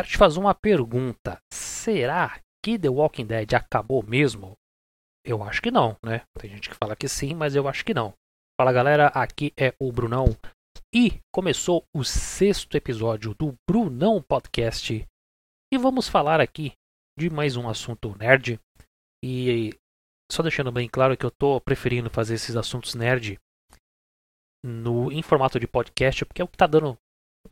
quero te fazer uma pergunta. Será que The Walking Dead acabou mesmo? Eu acho que não, né? Tem gente que fala que sim, mas eu acho que não. Fala galera, aqui é o Brunão e começou o sexto episódio do Brunão Podcast e vamos falar aqui de mais um assunto nerd. E só deixando bem claro que eu tô preferindo fazer esses assuntos nerd no em formato de podcast, porque é o que tá dando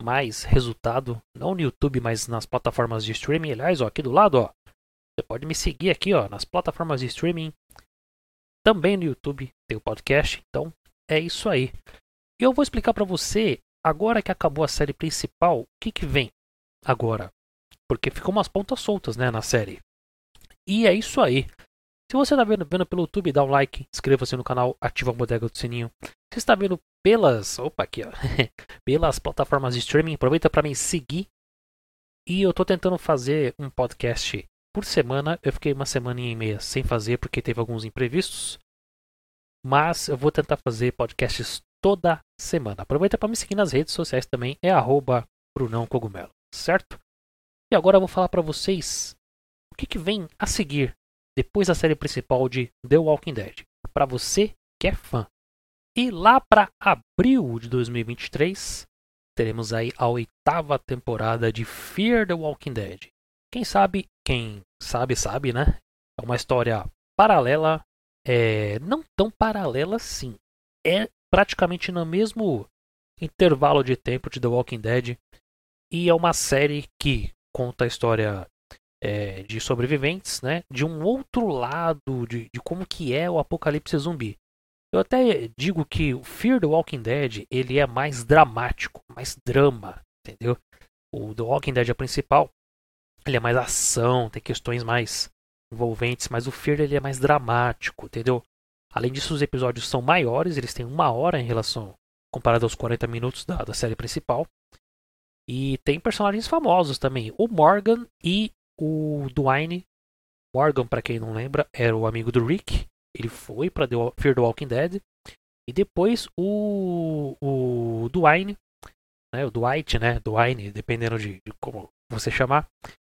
mais resultado, não no YouTube, mas nas plataformas de streaming. Aliás, ó, aqui do lado, ó, você pode me seguir aqui, ó, nas plataformas de streaming. Também no YouTube tem o podcast. Então, é isso aí. E eu vou explicar para você, agora que acabou a série principal, o que que vem agora. Porque ficou umas pontas soltas, né, na série. E é isso aí. Se você está vendo, vendo pelo YouTube, dá um like, inscreva-se no canal, ativa a bodega do sininho. Se está vendo pelas, opa, aqui, ó, pelas plataformas de streaming, aproveita para me seguir. E eu estou tentando fazer um podcast por semana. Eu fiquei uma semana e meia sem fazer porque teve alguns imprevistos. Mas eu vou tentar fazer podcasts toda semana. Aproveita para me seguir nas redes sociais também, é arroba Brunão Cogumelo, certo? E agora eu vou falar para vocês o que, que vem a seguir depois da série principal de The Walking Dead, para você que é fã. E lá para abril de 2023, teremos aí a oitava temporada de Fear the Walking Dead. Quem sabe, quem sabe, sabe, né? É uma história paralela, é, não tão paralela assim. É praticamente no mesmo intervalo de tempo de The Walking Dead. E é uma série que conta a história é, de sobreviventes, né? De um outro lado de, de como que é o apocalipse zumbi. Eu até digo que o Fear the Walking Dead ele é mais dramático, mais drama, entendeu? O The Walking Dead é principal, ele é mais ação, tem questões mais envolventes, mas o Fear ele é mais dramático, entendeu? Além disso, os episódios são maiores, eles têm uma hora em relação comparado aos 40 minutos da, da série principal. E tem personagens famosos também, o Morgan e o Dwayne Morgan, para quem não lembra, era o amigo do Rick. Ele foi para Fear the Walking Dead. E depois o, o Dwayne, né, o Dwight, né, Dwayne, dependendo de, de como você chamar,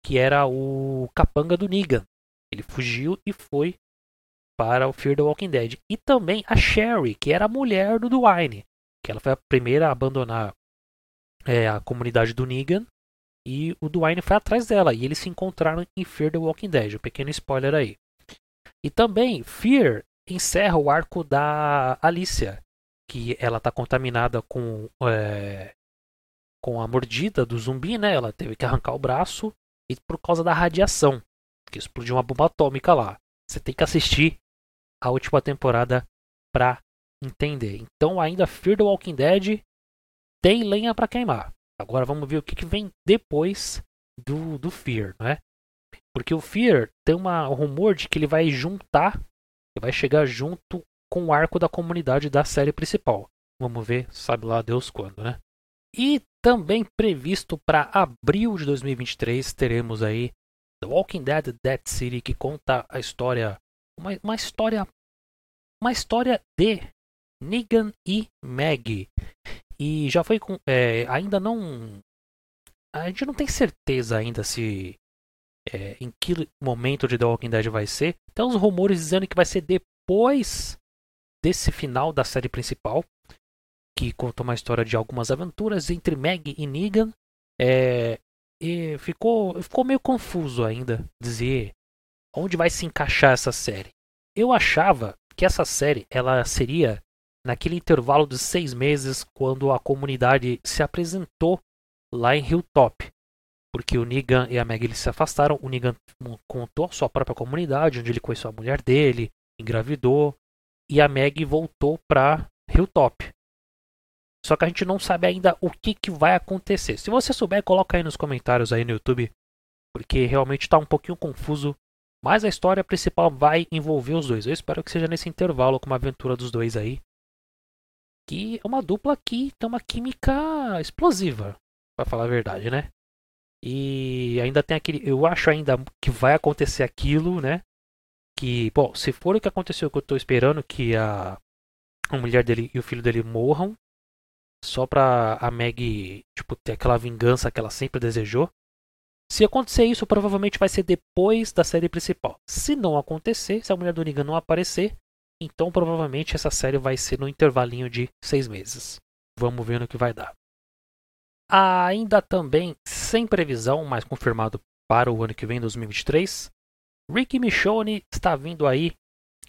que era o capanga do Negan. Ele fugiu e foi para o Fear the Walking Dead. E também a Sherry, que era a mulher do Dwayne, que ela foi a primeira a abandonar é, a comunidade do Negan e o Dwayne foi atrás dela. E eles se encontraram em Fear the Walking Dead. Um pequeno spoiler aí. E também, Fear encerra o arco da Alicia. Que ela está contaminada com, é, com a mordida do zumbi, né? Ela teve que arrancar o braço. E por causa da radiação. Que explodiu uma bomba atômica lá. Você tem que assistir a última temporada pra entender. Então, ainda Fear the Walking Dead tem lenha para queimar. Agora vamos ver o que, que vem depois do, do Fear, não é? Porque o Fear tem uma, um rumor de que ele vai juntar, ele vai chegar junto com o arco da comunidade da série principal. Vamos ver, sabe lá Deus quando, né? E também previsto para abril de 2023 teremos aí The Walking Dead Dead City que conta a história uma, uma história uma história de Negan e Maggie e já foi com. É, ainda não. A gente não tem certeza ainda se. É, em que momento de The Walking Dead vai ser. Tem uns rumores dizendo que vai ser depois desse final da série principal. Que conta uma história de algumas aventuras entre Meg e Negan. É, e ficou, ficou meio confuso ainda dizer onde vai se encaixar essa série. Eu achava que essa série ela seria naquele intervalo de seis meses quando a comunidade se apresentou lá em Hilltop. Porque o Negan e a Meg se afastaram. O Negan contou a sua própria comunidade, onde ele conheceu a mulher dele, engravidou. E a Meg voltou para Hilltop. Só que a gente não sabe ainda o que, que vai acontecer. Se você souber, coloca aí nos comentários aí no YouTube. Porque realmente está um pouquinho confuso. Mas a história principal vai envolver os dois. Eu espero que seja nesse intervalo com uma aventura dos dois aí é uma dupla que tem uma química explosiva, para falar a verdade, né? E ainda tem aquele, eu acho ainda que vai acontecer aquilo, né? Que, bom, se for o que aconteceu que eu tô esperando que a, a mulher dele e o filho dele morram, só pra a Meg, tipo, ter aquela vingança que ela sempre desejou. Se acontecer isso, provavelmente vai ser depois da série principal. Se não acontecer, se a mulher do Negan não aparecer, então provavelmente essa série vai ser no intervalinho de seis meses. Vamos ver no que vai dar. Ainda também, sem previsão, mas confirmado para o ano que vem, 2023, Rick Michonne está vindo aí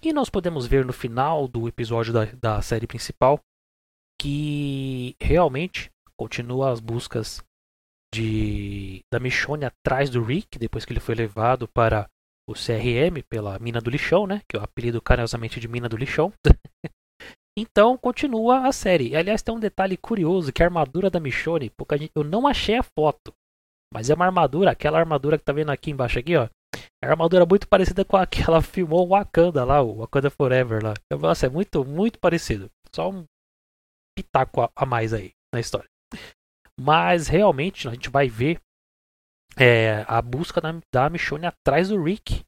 e nós podemos ver no final do episódio da, da série principal que realmente continua as buscas de da Michonne atrás do Rick depois que ele foi levado para o CRM pela Mina do Lixão, né? Que é o apelido carinhosamente de Mina do Lixão. então continua a série. Aliás, tem um detalhe curioso que a armadura da Michonne, gente, eu não achei a foto, mas é uma armadura, aquela armadura que tá vendo aqui embaixo aqui, ó. É uma armadura muito parecida com a que filmou o Wakanda lá, o Wakanda Forever lá. Nossa, é muito, muito parecido. Só um pitaco a mais aí na história. Mas realmente a gente vai ver é, a busca da, da Michonne atrás do Rick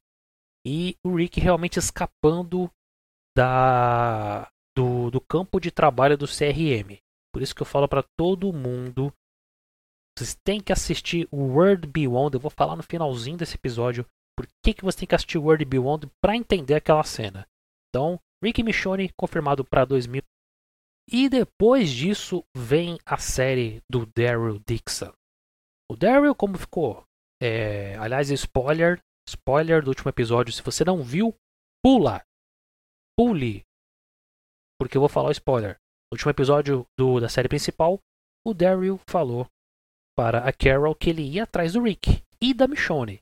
e o Rick realmente escapando da, do, do campo de trabalho do CRM. Por isso que eu falo para todo mundo vocês têm que assistir o World Beyond. Eu vou falar no finalzinho desse episódio por que, que você tem que assistir World Beyond para entender aquela cena. Então, Rick Michonne confirmado para 2000. E depois disso vem a série do Daryl Dixon. O Daryl, como ficou? É, aliás, spoiler, spoiler do último episódio. Se você não viu, pula, pule, porque eu vou falar o spoiler. No último episódio do, da série principal, o Daryl falou para a Carol que ele ia atrás do Rick e da Michonne.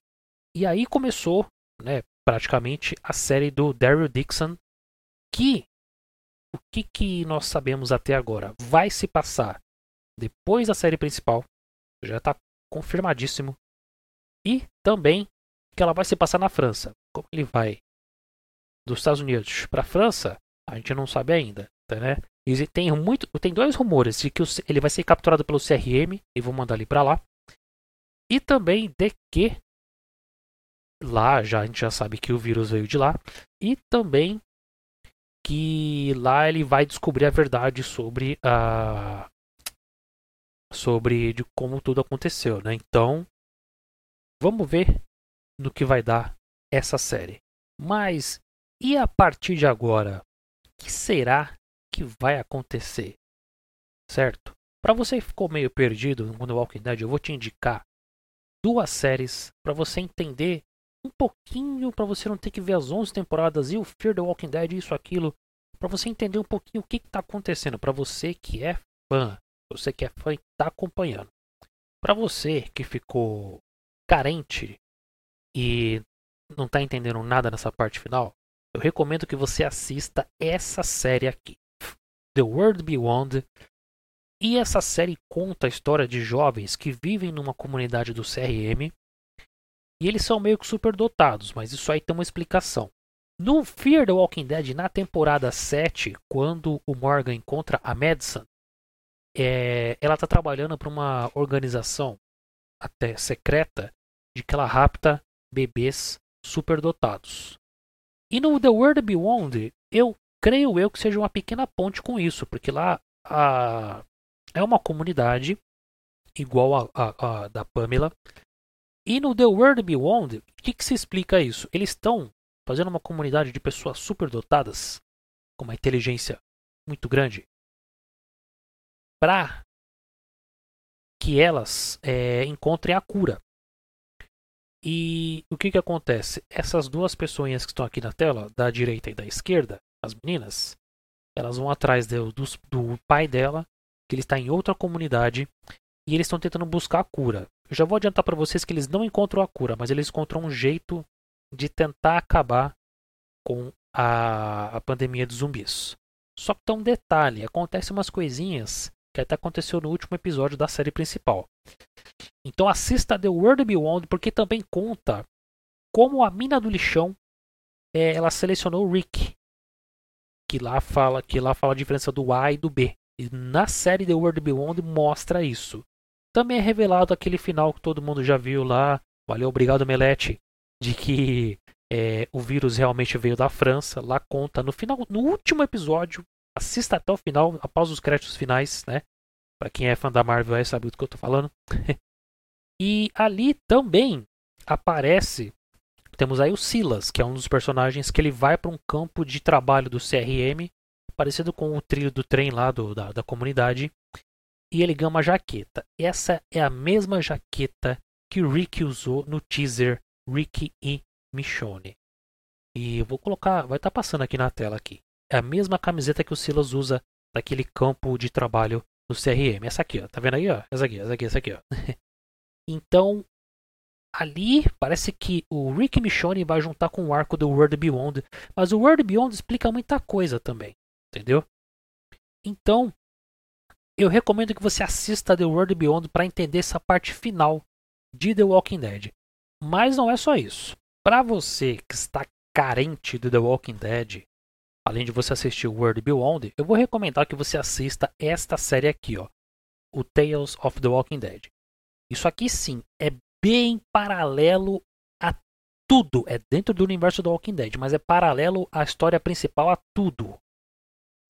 E aí começou, né, praticamente a série do Daryl Dixon, que o que, que nós sabemos até agora vai se passar depois da série principal, já está confirmadíssimo, e também que ela vai se passar na França. Como ele vai dos Estados Unidos para a França, a gente não sabe ainda, tá, né? E tem muito, tem dois rumores de que ele vai ser capturado pelo CRM e vão mandar ele para lá, e também de que lá já a gente já sabe que o vírus veio de lá e também que lá ele vai descobrir a verdade sobre a sobre de como tudo aconteceu, né? Então, vamos ver no que vai dar essa série. Mas e a partir de agora, o que será que vai acontecer? Certo? Para você que ficou meio perdido no Walking Dead, eu vou te indicar duas séries para você entender um pouquinho para você não ter que ver as 11 temporadas e o Fear the Walking Dead, isso, aquilo, para você entender um pouquinho o que está acontecendo, para você que é fã, você que é fã e está acompanhando. Para você que ficou carente e não está entendendo nada nessa parte final, eu recomendo que você assista essa série aqui, The World Beyond. E essa série conta a história de jovens que vivem numa comunidade do CRM e eles são meio que superdotados, mas isso aí tem uma explicação. No Fear the Walking Dead, na temporada 7, quando o Morgan encontra a Madison, é, ela está trabalhando para uma organização até secreta de que ela rapta bebês superdotados. E no The World Beyond, eu creio eu que seja uma pequena ponte com isso, porque lá a, é uma comunidade igual a, a, da Pamela, e no The World Beyond, o que, que se explica isso? Eles estão fazendo uma comunidade de pessoas superdotadas, com uma inteligência muito grande, para que elas é, encontrem a cura. E o que, que acontece? Essas duas pessoas que estão aqui na tela, da direita e da esquerda, as meninas, elas vão atrás do, do, do pai dela, que ele está em outra comunidade, e eles estão tentando buscar a cura. Eu já vou adiantar para vocês que eles não encontram a cura, mas eles encontram um jeito de tentar acabar com a, a pandemia de zumbis. Só que tem um detalhe: acontece umas coisinhas que até aconteceu no último episódio da série principal. Então assista The World Beyond, porque também conta como a mina do lixão é, ela selecionou o Rick, que lá fala que lá fala a diferença do A e do B. E na série The World Beyond mostra isso. Também é revelado aquele final que todo mundo já viu lá. Valeu, obrigado, Melete. De que é, o vírus realmente veio da França. Lá conta no final, no último episódio. Assista até o final, após os créditos finais, né? Pra quem é fã da Marvel aí sabe do que eu tô falando. E ali também aparece temos aí o Silas, que é um dos personagens que ele vai para um campo de trabalho do CRM, parecido com o trilho do trem lá do, da, da comunidade, e ele ganha uma jaqueta. Essa é a mesma jaqueta que o Rick usou no teaser Rick e Michonne. E eu vou colocar, vai estar tá passando aqui na tela aqui. É a mesma camiseta que o Silas usa naquele campo de trabalho do CRM. Essa aqui, ó. Tá vendo aí, ó? Essa aqui, essa aqui, essa aqui, ó. então, ali parece que o Rick Michonne vai juntar com o arco do World Beyond, mas o World Beyond explica muita coisa também, entendeu? Então, eu recomendo que você assista The World Beyond para entender essa parte final de The Walking Dead. Mas não é só isso. Para você que está carente de The Walking Dead, além de você assistir World Beyond, eu vou recomendar que você assista esta série aqui, ó, o Tales of the Walking Dead. Isso aqui sim é bem paralelo a tudo. É dentro do universo do Walking Dead, mas é paralelo à história principal a tudo.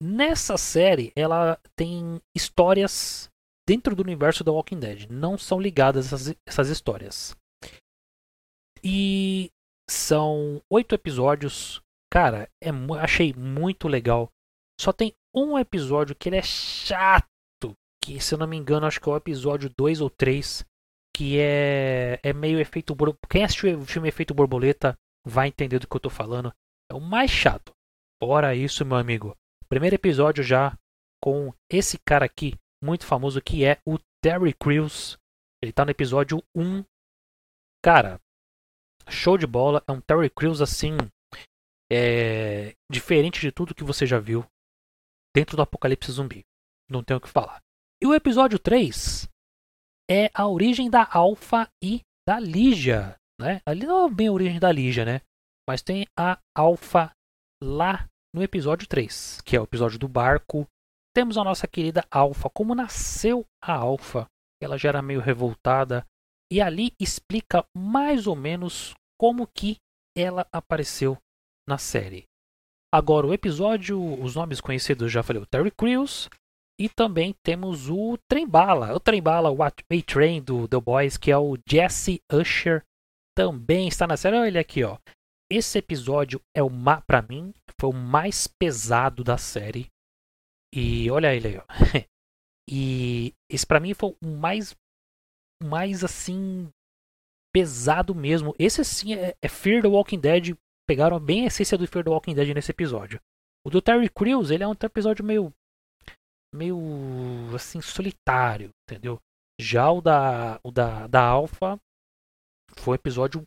Nessa série, ela tem histórias dentro do universo do Walking Dead. Não são ligadas essas, essas histórias. E são oito episódios. Cara, é, achei muito legal. Só tem um episódio que ele é chato. Que, se eu não me engano, acho que é o episódio 2 ou 3 que é, é meio efeito Quem assistiu o filme Efeito Borboleta vai entender do que eu tô falando. É o mais chato. Fora isso, meu amigo. Primeiro episódio já com esse cara aqui, muito famoso, que é o Terry Crews. Ele tá no episódio 1. Cara, show de bola. É um Terry Crews assim. É, diferente de tudo que você já viu dentro do Apocalipse Zumbi. Não tenho o que falar. E o episódio 3 é a origem da Alpha e da Lígia. Né? Ali não é bem a origem da Lígia, né? Mas tem a Alpha lá no episódio 3, que é o episódio do barco. Temos a nossa querida Alpha, como nasceu a Alpha. Ela já era meio revoltada. E ali explica mais ou menos como que ela apareceu na série. Agora, o episódio, os nomes conhecidos, já falei, o Terry Crews, e também temos o Trembala, o Trembala, o A-Train do The Boys, que é o Jesse Usher, também está na série. Olha ele aqui, ó. Esse episódio é o para mim foi o mais pesado da série. E olha ele aí, ó. e esse para mim foi o mais mais assim pesado mesmo. Esse sim é, é Fear the Walking Dead. Pegaram bem a essência do Fear the Walking Dead nesse episódio. O do Terry Crews, ele é um episódio meio meio assim solitário, entendeu? Já o da o da, da Alpha foi um episódio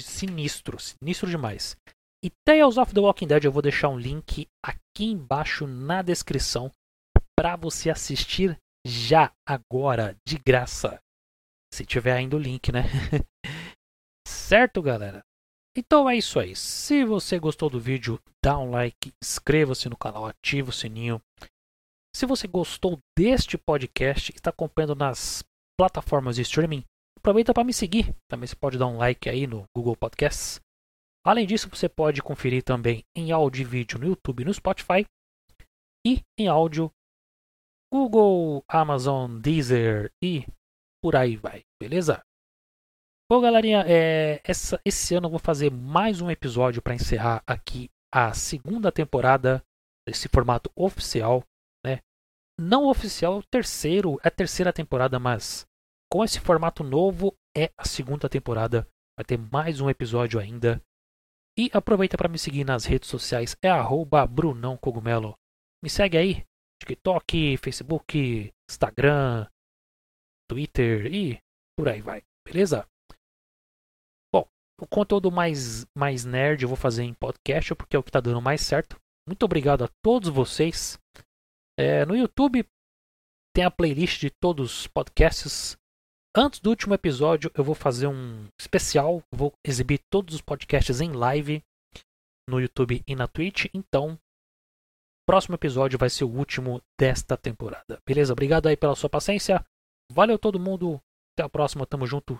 sinistro, sinistro demais. E Tales of the Walking Dead eu vou deixar um link aqui embaixo na descrição para você assistir já agora de graça. Se tiver ainda o link, né? certo, galera? Então é isso aí. Se você gostou do vídeo, dá um like, inscreva-se no canal, ativa o sininho. Se você gostou deste podcast e está acompanhando nas plataformas de streaming, aproveita para me seguir. Também você pode dar um like aí no Google Podcasts. Além disso, você pode conferir também em áudio e vídeo no YouTube e no Spotify. E em áudio, Google, Amazon, Deezer e por aí vai, beleza? Bom, galerinha, é, essa, esse ano eu vou fazer mais um episódio para encerrar aqui a segunda temporada desse formato oficial não oficial é o terceiro, é a terceira temporada, mas com esse formato novo é a segunda temporada. Vai ter mais um episódio ainda. E aproveita para me seguir nas redes sociais, é arroba Brunão Cogumelo. Me segue aí, TikTok, Facebook, Instagram, Twitter e por aí vai, beleza? O conteúdo mais, mais nerd eu vou fazer em podcast porque é o que está dando mais certo. Muito obrigado a todos vocês é, no YouTube tem a playlist de todos os podcasts. Antes do último episódio, eu vou fazer um especial. Vou exibir todos os podcasts em live no YouTube e na Twitch. Então, próximo episódio vai ser o último desta temporada. Beleza? Obrigado aí pela sua paciência. Valeu todo mundo. Até a próxima. Tamo junto.